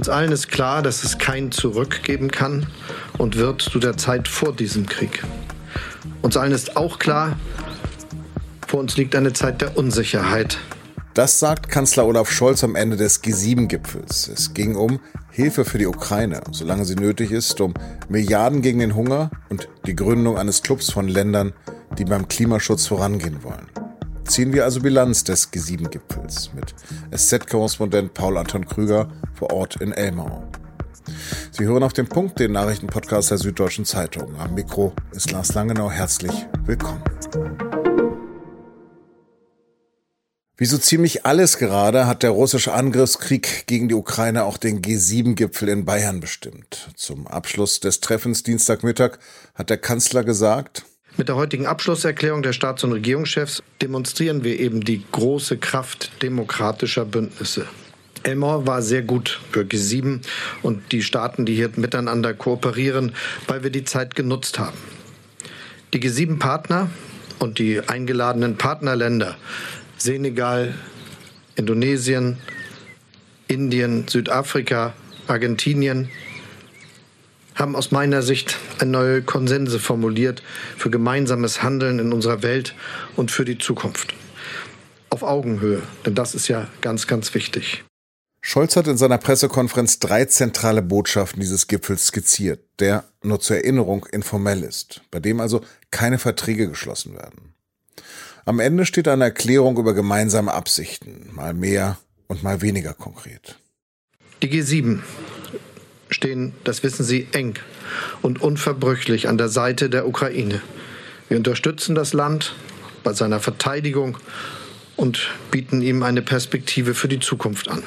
Uns allen ist klar, dass es kein Zurück geben kann und wird zu der Zeit vor diesem Krieg. Uns allen ist auch klar, vor uns liegt eine Zeit der Unsicherheit. Das sagt Kanzler Olaf Scholz am Ende des G7-Gipfels. Es ging um Hilfe für die Ukraine, solange sie nötig ist, um Milliarden gegen den Hunger und die Gründung eines Clubs von Ländern, die beim Klimaschutz vorangehen wollen. Ziehen wir also Bilanz des G7-Gipfels mit SZ-Korrespondent Paul Anton Krüger vor Ort in Elmau. Sie hören auf den Punkt den Nachrichtenpodcast der Süddeutschen Zeitung. Am Mikro ist Lars Langenau. Herzlich willkommen. Wie so ziemlich alles gerade hat der russische Angriffskrieg gegen die Ukraine auch den G7-Gipfel in Bayern bestimmt. Zum Abschluss des Treffens Dienstagmittag hat der Kanzler gesagt, mit der heutigen Abschlusserklärung der Staats- und Regierungschefs demonstrieren wir eben die große Kraft demokratischer Bündnisse. Elmore war sehr gut für G7 und die Staaten, die hier miteinander kooperieren, weil wir die Zeit genutzt haben. Die G7-Partner und die eingeladenen Partnerländer Senegal, Indonesien, Indien, Südafrika, Argentinien haben aus meiner Sicht neue Konsense formuliert für gemeinsames Handeln in unserer Welt und für die Zukunft. Auf Augenhöhe, denn das ist ja ganz, ganz wichtig. Scholz hat in seiner Pressekonferenz drei zentrale Botschaften dieses Gipfels skizziert, der nur zur Erinnerung informell ist, bei dem also keine Verträge geschlossen werden. Am Ende steht eine Erklärung über gemeinsame Absichten, mal mehr und mal weniger konkret. Die G7 stehen, das wissen Sie, eng und unverbrüchlich an der Seite der Ukraine. Wir unterstützen das Land bei seiner Verteidigung und bieten ihm eine Perspektive für die Zukunft an.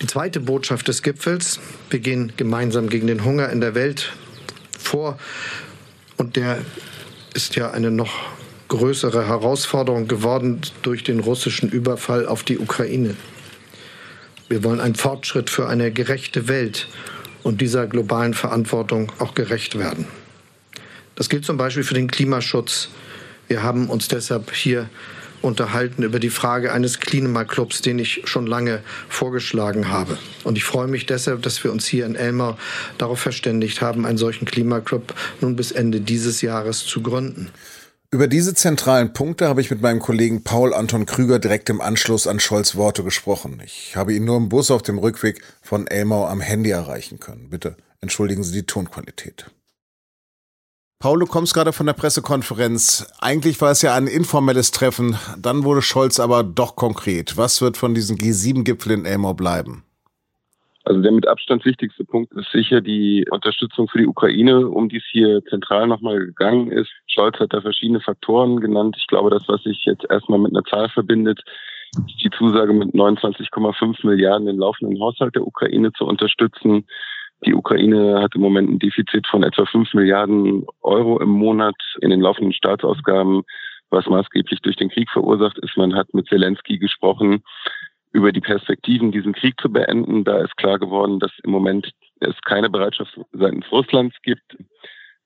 Die zweite Botschaft des Gipfels, wir gehen gemeinsam gegen den Hunger in der Welt vor und der ist ja eine noch größere Herausforderung geworden durch den russischen Überfall auf die Ukraine. Wir wollen einen Fortschritt für eine gerechte Welt und dieser globalen Verantwortung auch gerecht werden. Das gilt zum Beispiel für den Klimaschutz. Wir haben uns deshalb hier unterhalten über die Frage eines Klimaclubs, den ich schon lange vorgeschlagen habe. Und ich freue mich deshalb, dass wir uns hier in Elmau darauf verständigt haben, einen solchen Klimaclub nun bis Ende dieses Jahres zu gründen. Über diese zentralen Punkte habe ich mit meinem Kollegen Paul Anton Krüger direkt im Anschluss an Scholz Worte gesprochen. Ich habe ihn nur im Bus auf dem Rückweg von Elmau am Handy erreichen können. Bitte entschuldigen Sie die Tonqualität. Paul, du kommst gerade von der Pressekonferenz. Eigentlich war es ja ein informelles Treffen, dann wurde Scholz aber doch konkret. Was wird von diesem G7-Gipfel in Elmau bleiben? Also der mit Abstand wichtigste Punkt ist sicher die Unterstützung für die Ukraine, um die es hier zentral nochmal gegangen ist. Scholz hat da verschiedene Faktoren genannt. Ich glaube, das, was sich jetzt erstmal mit einer Zahl verbindet, ist die Zusage mit 29,5 Milliarden den laufenden Haushalt der Ukraine zu unterstützen. Die Ukraine hat im Moment ein Defizit von etwa 5 Milliarden Euro im Monat in den laufenden Staatsausgaben, was maßgeblich durch den Krieg verursacht ist. Man hat mit Zelensky gesprochen über die Perspektiven, diesen Krieg zu beenden. Da ist klar geworden, dass im Moment es keine Bereitschaft seitens Russlands gibt,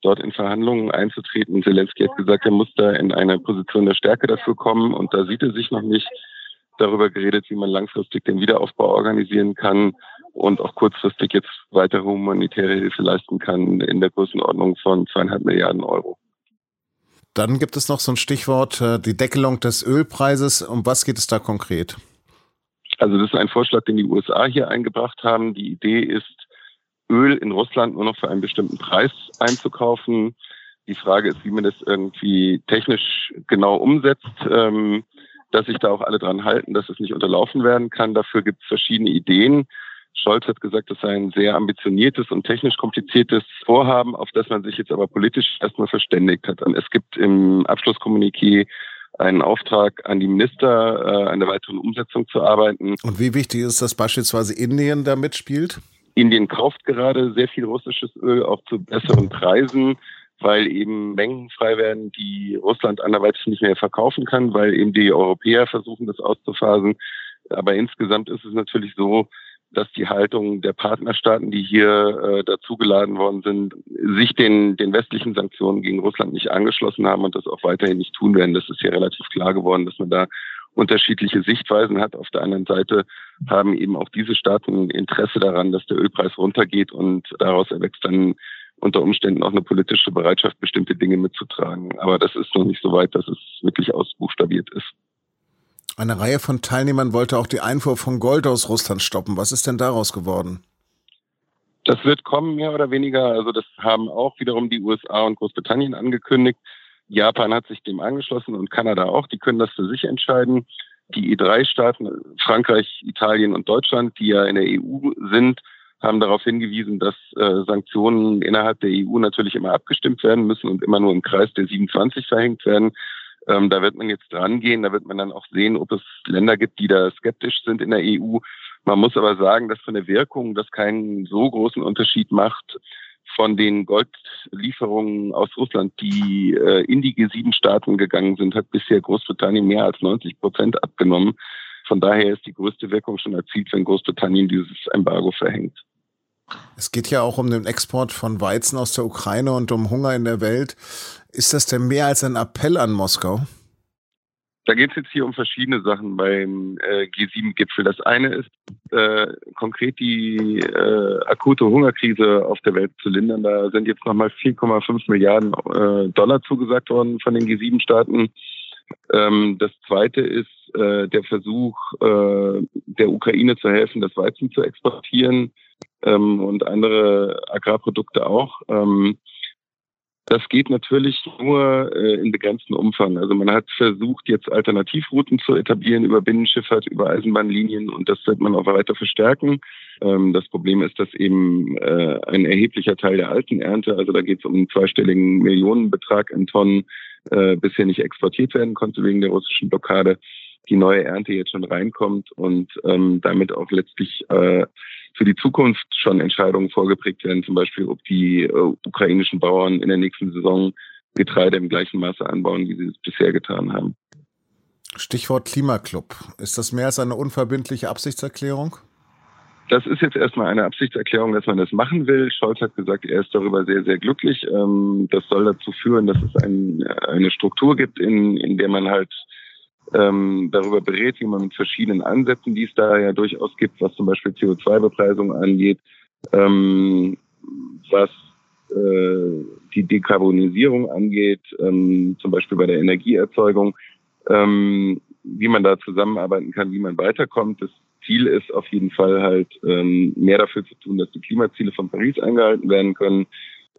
dort in Verhandlungen einzutreten. Zelensky hat gesagt, er muss da in eine Position der Stärke dafür kommen und da sieht er sich noch nicht. Darüber geredet, wie man langfristig den Wiederaufbau organisieren kann und auch kurzfristig jetzt weitere humanitäre Hilfe leisten kann in der Größenordnung von zweieinhalb Milliarden Euro. Dann gibt es noch so ein Stichwort, äh, die Deckelung des Ölpreises. Um was geht es da konkret? Also das ist ein Vorschlag, den die USA hier eingebracht haben. Die Idee ist, Öl in Russland nur noch für einen bestimmten Preis einzukaufen. Die Frage ist, wie man das irgendwie technisch genau umsetzt, ähm, dass sich da auch alle dran halten, dass es nicht unterlaufen werden kann. Dafür gibt es verschiedene Ideen. Scholz hat gesagt, das sei ein sehr ambitioniertes und technisch kompliziertes Vorhaben, auf das man sich jetzt aber politisch erstmal verständigt hat. Und es gibt im Abschlusskommuniqué einen Auftrag an die Minister, äh, an der weiteren Umsetzung zu arbeiten. Und wie wichtig ist, dass beispielsweise Indien da mitspielt? Indien kauft gerade sehr viel russisches Öl, auch zu besseren Preisen, weil eben Mengen frei werden, die Russland anderweitig nicht mehr verkaufen kann, weil eben die Europäer versuchen, das auszuphasen. Aber insgesamt ist es natürlich so, dass die Haltung der Partnerstaaten, die hier äh, dazugeladen worden sind, sich den, den westlichen Sanktionen gegen Russland nicht angeschlossen haben und das auch weiterhin nicht tun werden. Das ist hier relativ klar geworden, dass man da unterschiedliche Sichtweisen hat. Auf der anderen Seite haben eben auch diese Staaten Interesse daran, dass der Ölpreis runtergeht und daraus erwächst dann unter Umständen auch eine politische Bereitschaft, bestimmte Dinge mitzutragen. Aber das ist noch nicht so weit, dass es wirklich ausbuchstabiert ist. Eine Reihe von Teilnehmern wollte auch die Einfuhr von Gold aus Russland stoppen. Was ist denn daraus geworden? Das wird kommen, mehr oder weniger. Also das haben auch wiederum die USA und Großbritannien angekündigt. Japan hat sich dem angeschlossen und Kanada auch. Die können das für sich entscheiden. Die E3-Staaten, Frankreich, Italien und Deutschland, die ja in der EU sind, haben darauf hingewiesen, dass äh, Sanktionen innerhalb der EU natürlich immer abgestimmt werden müssen und immer nur im Kreis der 27 verhängt werden. Ähm, da wird man jetzt dran gehen, da wird man dann auch sehen, ob es Länder gibt, die da skeptisch sind in der EU. Man muss aber sagen, dass von der Wirkung das keinen so großen Unterschied macht von den Goldlieferungen aus Russland, die äh, in die G7-Staaten gegangen sind, hat bisher Großbritannien mehr als 90 Prozent abgenommen. Von daher ist die größte Wirkung schon erzielt, wenn Großbritannien dieses Embargo verhängt. Es geht ja auch um den Export von Weizen aus der Ukraine und um Hunger in der Welt. Ist das denn mehr als ein Appell an Moskau? Da geht es jetzt hier um verschiedene Sachen beim äh, G7-Gipfel. Das eine ist äh, konkret die äh, akute Hungerkrise auf der Welt zu lindern. Da sind jetzt nochmal 4,5 Milliarden äh, Dollar zugesagt worden von den G7-Staaten. Ähm, das zweite ist äh, der Versuch, äh, der Ukraine zu helfen, das Weizen zu exportieren ähm, und andere Agrarprodukte auch. Ähm, das geht natürlich nur äh, in begrenztem Umfang. Also man hat versucht, jetzt Alternativrouten zu etablieren über Binnenschifffahrt, über Eisenbahnlinien und das wird man auch weiter verstärken. Ähm, das Problem ist, dass eben äh, ein erheblicher Teil der alten Ernte, also da geht es um einen zweistelligen Millionenbetrag in Tonnen, äh, bisher nicht exportiert werden konnte wegen der russischen Blockade. Die neue Ernte jetzt schon reinkommt und ähm, damit auch letztlich äh, für die Zukunft schon Entscheidungen vorgeprägt werden, zum Beispiel, ob die äh, ukrainischen Bauern in der nächsten Saison Getreide im gleichen Maße anbauen, wie sie es bisher getan haben. Stichwort Klimaclub. Ist das mehr als eine unverbindliche Absichtserklärung? Das ist jetzt erstmal eine Absichtserklärung, dass man das machen will. Scholz hat gesagt, er ist darüber sehr, sehr glücklich. Ähm, das soll dazu führen, dass es ein, eine Struktur gibt, in, in der man halt ähm, darüber berät, wie man mit verschiedenen Ansätzen, die es da ja durchaus gibt, was zum Beispiel CO2-Bepreisung angeht, ähm, was äh, die Dekarbonisierung angeht, ähm, zum Beispiel bei der Energieerzeugung, ähm, wie man da zusammenarbeiten kann, wie man weiterkommt. Das Ziel ist auf jeden Fall halt ähm, mehr dafür zu tun, dass die Klimaziele von Paris eingehalten werden können.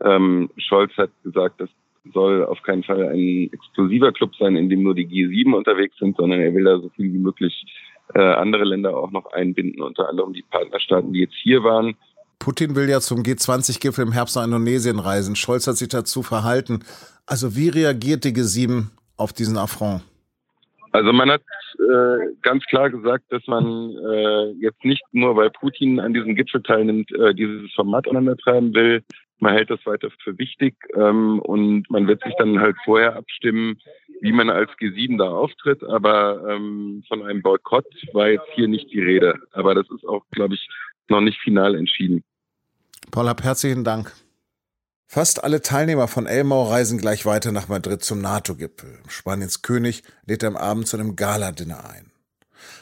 Ähm, Scholz hat gesagt, dass soll auf keinen Fall ein exklusiver Club sein, in dem nur die G7 unterwegs sind, sondern er will da so viel wie möglich äh, andere Länder auch noch einbinden, unter anderem die Partnerstaaten, die jetzt hier waren. Putin will ja zum G20-Gipfel im Herbst nach Indonesien reisen. Scholz hat sich dazu verhalten. Also wie reagiert die G7 auf diesen Affront? Also man hat äh, ganz klar gesagt, dass man äh, jetzt nicht nur, weil Putin an diesem Gipfel teilnimmt, äh, dieses Format aneinandertreiben will, man hält das weiter für wichtig ähm, und man wird sich dann halt vorher abstimmen, wie man als G7 da auftritt. Aber ähm, von einem Boykott war jetzt hier nicht die Rede. Aber das ist auch, glaube ich, noch nicht final entschieden. Paul, herzlichen Dank. Fast alle Teilnehmer von Elmau reisen gleich weiter nach Madrid zum NATO-Gipfel. Spaniens König lädt am Abend zu einem Gala-Dinner ein.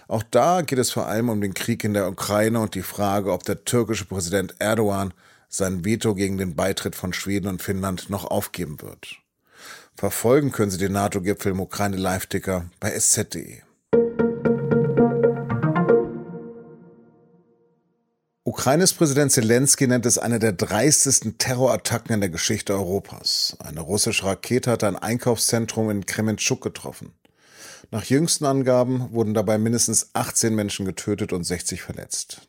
Auch da geht es vor allem um den Krieg in der Ukraine und die Frage, ob der türkische Präsident Erdogan sein Veto gegen den Beitritt von Schweden und Finnland noch aufgeben wird. Verfolgen können Sie den NATO-Gipfel im Ukraine-Live-Ticker bei sz.de. Ukraines Präsident Zelensky nennt es eine der dreistesten Terrorattacken in der Geschichte Europas. Eine russische Rakete hat ein Einkaufszentrum in Krementschuk getroffen. Nach jüngsten Angaben wurden dabei mindestens 18 Menschen getötet und 60 verletzt.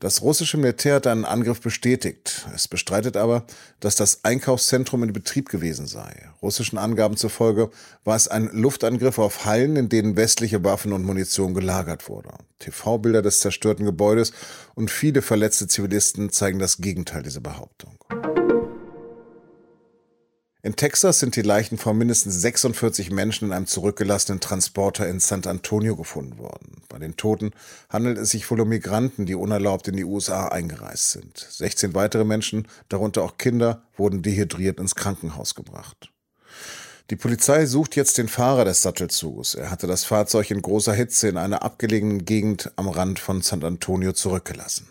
Das russische Militär hat einen Angriff bestätigt. Es bestreitet aber, dass das Einkaufszentrum in Betrieb gewesen sei. Russischen Angaben zufolge war es ein Luftangriff auf Hallen, in denen westliche Waffen und Munition gelagert wurde. TV-Bilder des zerstörten Gebäudes und viele verletzte Zivilisten zeigen das Gegenteil dieser Behauptung. In Texas sind die Leichen von mindestens 46 Menschen in einem zurückgelassenen Transporter in San Antonio gefunden worden. Bei den Toten handelt es sich wohl um Migranten, die unerlaubt in die USA eingereist sind. 16 weitere Menschen, darunter auch Kinder, wurden dehydriert ins Krankenhaus gebracht. Die Polizei sucht jetzt den Fahrer des Sattelzuges. Er hatte das Fahrzeug in großer Hitze in einer abgelegenen Gegend am Rand von San Antonio zurückgelassen.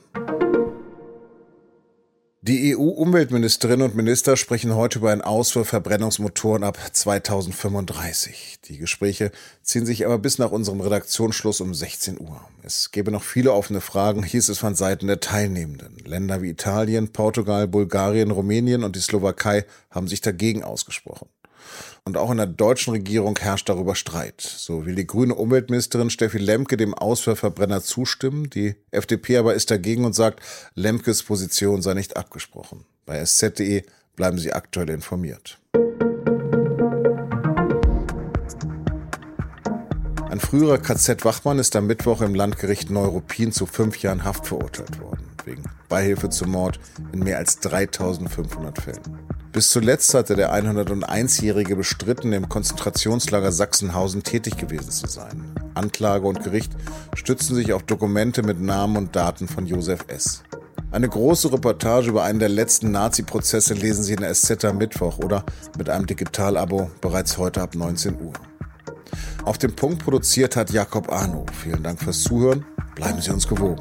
Die EU-Umweltministerinnen und Minister sprechen heute über einen Aus für Verbrennungsmotoren ab 2035. Die Gespräche ziehen sich aber bis nach unserem Redaktionsschluss um 16 Uhr. Es gäbe noch viele offene Fragen, hieß es von Seiten der Teilnehmenden. Länder wie Italien, Portugal, Bulgarien, Rumänien und die Slowakei haben sich dagegen ausgesprochen. Und auch in der deutschen Regierung herrscht darüber Streit. So will die grüne Umweltministerin Steffi Lemke dem Aus zustimmen. Die FDP aber ist dagegen und sagt, Lemkes Position sei nicht abgesprochen. Bei sz.de bleiben Sie aktuell informiert. Ein früherer KZ-Wachmann ist am Mittwoch im Landgericht Neuruppin zu fünf Jahren Haft verurteilt worden, wegen Beihilfe zum Mord in mehr als 3500 Fällen. Bis zuletzt hatte der 101-Jährige bestritten, im Konzentrationslager Sachsenhausen tätig gewesen zu sein. Anklage und Gericht stützen sich auf Dokumente mit Namen und Daten von Josef S. Eine große Reportage über einen der letzten Nazi-Prozesse lesen Sie in der SZ am Mittwoch oder mit einem Digitalabo bereits heute ab 19 Uhr. Auf dem Punkt produziert hat Jakob Arno. Vielen Dank fürs Zuhören. Bleiben Sie uns gewogen.